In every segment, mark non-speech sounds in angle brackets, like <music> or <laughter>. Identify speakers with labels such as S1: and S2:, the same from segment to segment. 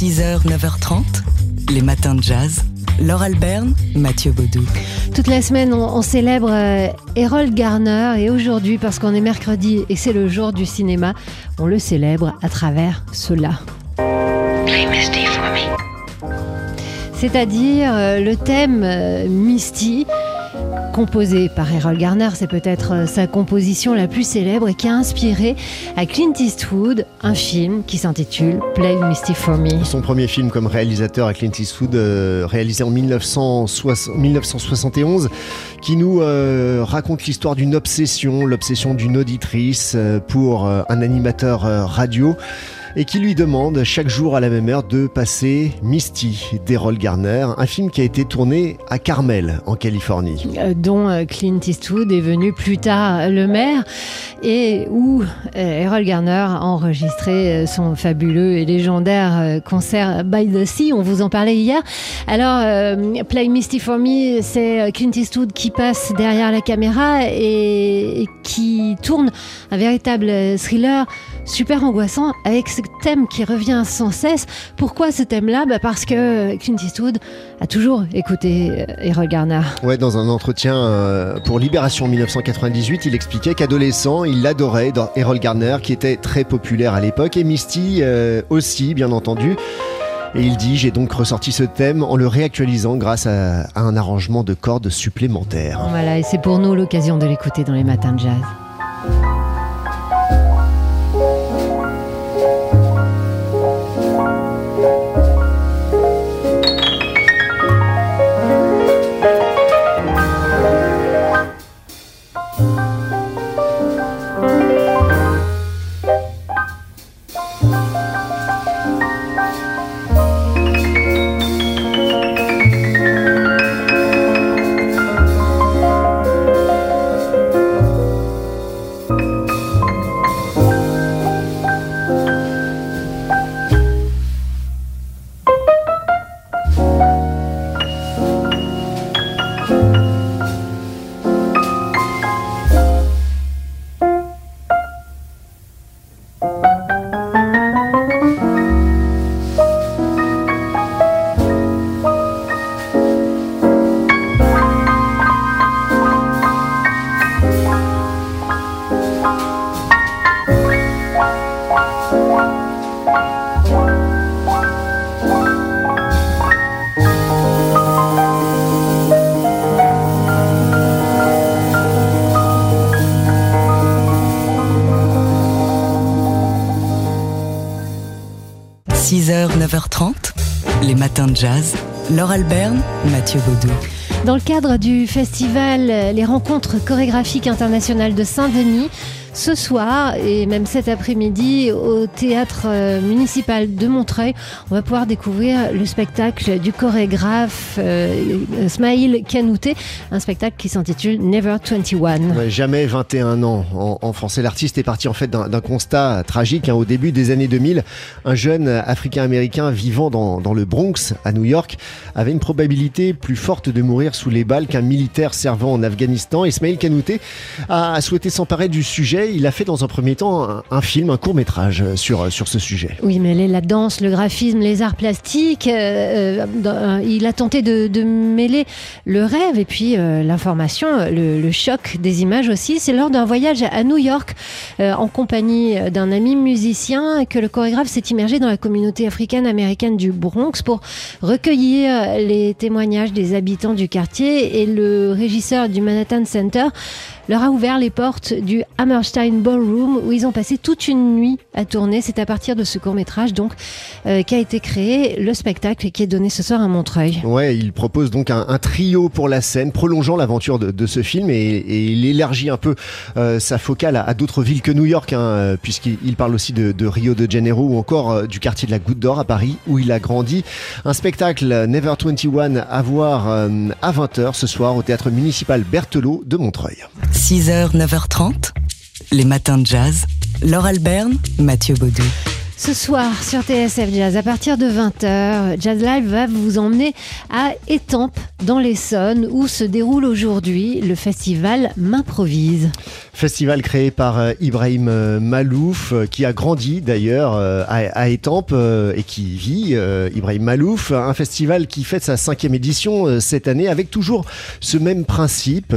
S1: 6h, 9h30, les matins de jazz. Laure Alberne, Mathieu Baudou.
S2: Toute la semaine, on, célèbre euh, Harold Garner et aujourd'hui, parce qu'on est mercredi et c'est le jour du cinéma, on le célèbre à travers cela. C'est-à-dire euh, le thème euh, Misty, composé par Harold Garner, c'est peut-être euh, sa composition la plus célèbre et qui a inspiré à Clint Eastwood un film qui s'intitule Play Misty for Me.
S3: Son premier film comme réalisateur à Clint Eastwood, euh, réalisé en 1960 1971, qui nous euh, raconte l'histoire d'une obsession, l'obsession d'une auditrice pour un animateur radio et qui lui demande chaque jour à la même heure de passer Misty d'Errol Garner, un film qui a été tourné à Carmel en Californie.
S2: euh, dont euh, Clint Eastwood est venu plus tard le maire et où euh, Harold Garner a enregistré euh, son fabuleux et légendaire euh, concert By the Sea. On vous en parlait hier. Alors, euh, Play Misty for Me, c'est euh, Clint Eastwood qui passe derrière la caméra et, qui tourne un véritable euh, thriller super angoissant avec ce thème qui revient sans cesse. Pourquoi ce thème-là bah Parce que Clint Eastwood a toujours écouté euh, Harold Garner.
S3: Ouais, dans un entretien euh, pour Libération 1998, il expliquait qu'adolescent, il adorait dans Errol Garner, qui était très populaire à l'époque, et Misty euh, aussi, bien entendu. Et il dit, j'ai donc ressorti ce thème en le réactualisant grâce à, à un arrangement de cordes supplémentaires.
S2: Voilà, et c'est pour nous l'occasion de l'écouter dans les matins de jazz.
S1: – 6h, 9h30, les matins de jazz. Laure Alberne, Mathieu Baudou.
S2: Dans le cadre du festival Les Rencontres chorégraphiques internationales de Saint-Denis, ce soir et même cet après-midi au théâtre euh, municipal de Montreuil, on va pouvoir découvrir le spectacle du chorégraphe euh, Smaïl Kanouté, un spectacle qui s'intitule Never 21.
S3: Ouais, jamais 21 ans en, français. L'artiste est parti en fait d'un constat tragique. hein. Au début des années 2000, un jeune africain-américain vivant dans, le Bronx, à New York, avait une probabilité plus forte de mourir sous les balles qu'un militaire servant en Afghanistan. Ismail Kanouté a souhaité s'emparer du sujet. Il a fait dans un premier temps un, film, un court-métrage sur, sur ce sujet.
S2: Oui, mais la danse, le graphisme, les arts plastiques, euh, euh, euh, il a tenté de, mêler le rêve et puis euh, l'information, le, choc des images aussi. C'est lors d'un voyage à New York euh, en compagnie d'un ami musicien que le chorégraphe s'est immergé dans la communauté africaine-américaine du Bronx pour recueillir les témoignages des habitants du quartier et le régisseur du Manhattan Center leur a ouvert les portes du Hammerstein Ballroom où ils ont passé toute une nuit à tourner. C'est à partir de ce court métrage donc euh, qu'a été créé le spectacle qui est donné ce soir à Montreuil.
S3: Ouais, il propose donc un, trio pour la scène, prolongeant l'aventure de, ce film et, et il élargit un peu euh, sa focale à, d'autres villes que New York, hein, euh, puisqu'il il parle aussi de, Rio de Janeiro ou encore du quartier de la Goutte d'Or à Paris où il a grandi. Un spectacle Never 21 à voir à 20h ce soir au théâtre municipal Berthelot de Montreuil.
S1: 6h, 9h30, les matins de jazz. Laure Alberne, Mathieu Baudou.
S2: Ce soir sur TSF Jazz, à partir de 20h, Jazz Live va vous emmener à Étampes, dans l'Essonne, où se déroule aujourd'hui le festival M'improvise.
S3: Festival créé par euh, Ibrahim euh, Malouf, euh, qui a grandi d'ailleurs à Étampes et qui vit, Ibrahim Malouf. Un festival qui fête sa cinquième édition cette année avec toujours ce même principe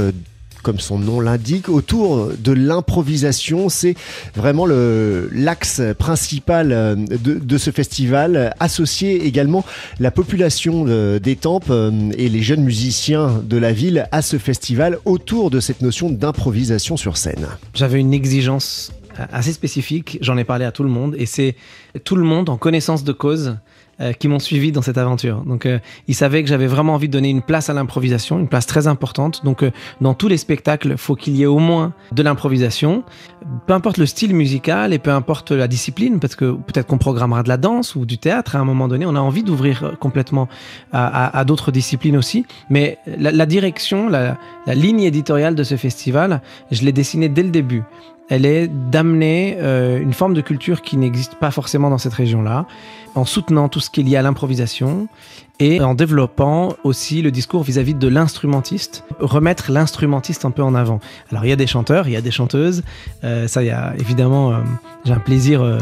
S3: comme son nom l'indique, autour de l'improvisation. C'est vraiment l'axe principal euh, de, ce festival. Associer également la population d'Étampes euh, et les jeunes musiciens de la ville à ce festival autour de cette notion d'improvisation sur scène.
S4: J'avais une exigence assez spécifique, j'en ai parlé à tout le monde, et c'est tout le monde en connaissance de cause euh, qui m'ont suivi dans cette aventure. Donc, euh, ils savaient que j'avais vraiment envie de donner une place à l'improvisation, une place très importante. Donc, euh, dans tous les spectacles, faut qu'il y ait au moins de l'improvisation, peu importe le style musical et peu importe la discipline, parce que peut-être qu'on programmera de la danse ou du théâtre à un moment donné. On a envie d'ouvrir complètement à, d'autres disciplines aussi. Mais la, direction, la ligne éditoriale de ce festival, je l'ai dessinée dès le début elle est d'amener euh, une forme de culture qui n'existe pas forcément dans cette région-là, en soutenant tout ce qui est lié à l'improvisation et en développant aussi le discours vis-à-vis de l'instrumentiste, remettre l'instrumentiste un peu en avant. Alors il y a des chanteurs, il y a des chanteuses, euh, ça il y a évidemment, euh, j'ai un plaisir euh,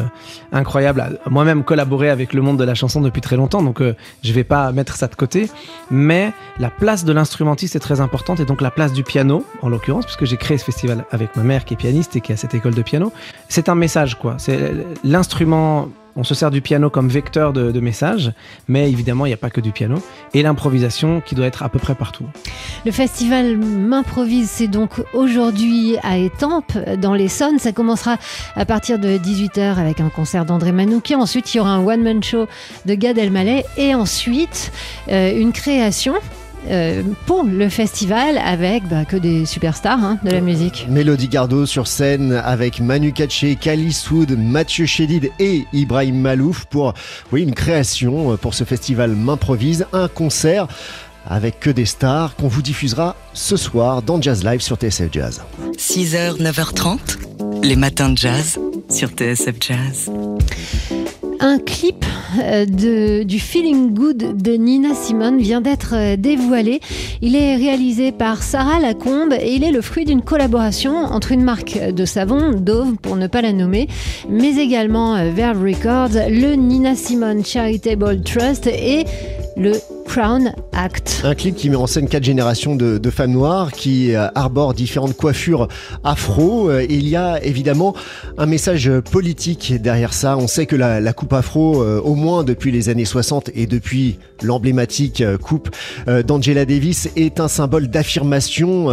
S4: incroyable à moi-même collaborer avec le monde de la chanson depuis très longtemps, donc je vais pas mettre ça de côté, mais la place de l'instrumentiste est très importante et donc la place du piano, en l'occurrence, puisque j'ai créé ce festival avec ma mère qui est pianiste et qui a cette école de piano, c'est un message quoi, c'est l'instrument on se sert du piano comme vecteur de, messages, mais évidemment, il n'y a pas que du piano. Et l'improvisation qui doit être à peu près partout.
S2: Le festival M'improvise, c'est donc aujourd'hui à Étampes, dans l'Essonne. Ça commencera à partir de 18h avec un concert d'André Manoukian. Ensuite, il y aura un one-man show de Gad Elmaleh. Et ensuite, euh, une création euh, pour le festival avec bah, que des superstars hein, de la musique.
S3: Mélodie Gardot sur scène avec Manu Katché, Kali Soud, Mathieu Chédid et Ibrahim Malouf pour oui, une création pour ce festival M'improvise, un concert avec que des stars qu'on vous diffusera ce soir dans Jazz Live sur TSF Jazz.
S1: 6h, 9h30, les matins de jazz sur TSF Jazz
S2: un clip euh, du Feeling Good de Nina Simone vient d'être euh, dévoilé. Il est réalisé par Sarah Lacombe et il est le fruit d'une collaboration entre une marque de savon, Dove pour ne pas la nommer, mais également euh, Verve Records, le Nina Simone Charitable Trust et le
S3: Un clip qui met en scène quatre générations de, femmes noires qui euh, arborent différentes coiffures afro. Euh, il y a évidemment un message politique derrière ça. On sait que la, coupe afro, euh, au moins depuis les années 60 et depuis l'emblématique coupe d'Angela Davis, est un symbole d'affirmation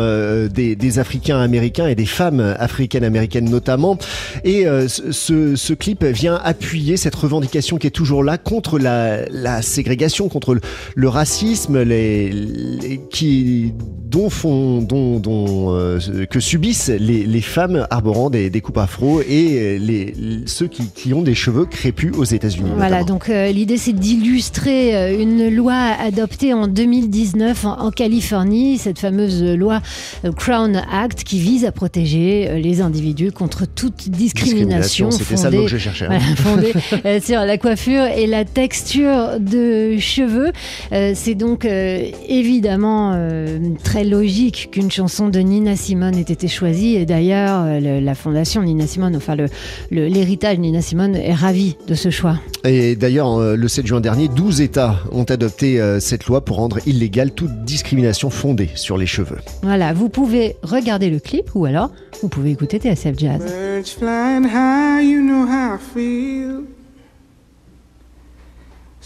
S3: des, Africains américains et des femmes africaines américaines notamment. Et ce, clip vient appuyer cette revendication qui est toujours là contre la, ségrégation, contre le racisme les, qui, dont font, dont, dont euh, que subissent les, les, femmes arborant des, des coupes afro et les, ceux qui, qui, ont des cheveux crépus aux États-Unis.
S2: Voilà, donc euh, l'idée c'est d'illustrer euh, une loi adoptée en 2019 en, Californie, cette fameuse loi Crown Act qui vise à protéger les individus contre toute discrimination,
S3: C'était ça le que je cherchais. Hein. <laughs>
S2: fondée sur la coiffure et la texture de cheveux. Euh, c'est donc euh, évidemment euh, très logique qu'une chanson de Nina Simone ait été choisie. Et d'ailleurs, la fondation Nina Simone, enfin l'héritage Nina Simone est ravi de ce choix.
S3: Et d'ailleurs, le 7 juin dernier, 12 États ont adopté cette loi pour rendre illégale toute discrimination fondée sur les cheveux.
S2: Voilà, vous pouvez regarder le clip ou alors vous pouvez écouter TSF Jazz.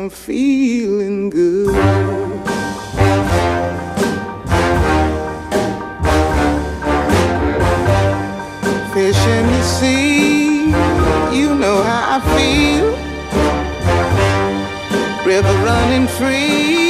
S2: I'm feeling good. Fish in the sea,
S5: you know how I feel. River running free.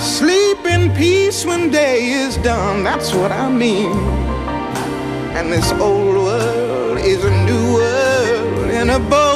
S5: Sleep in peace when day is done, that's what I mean. And this old world is a new world and a bold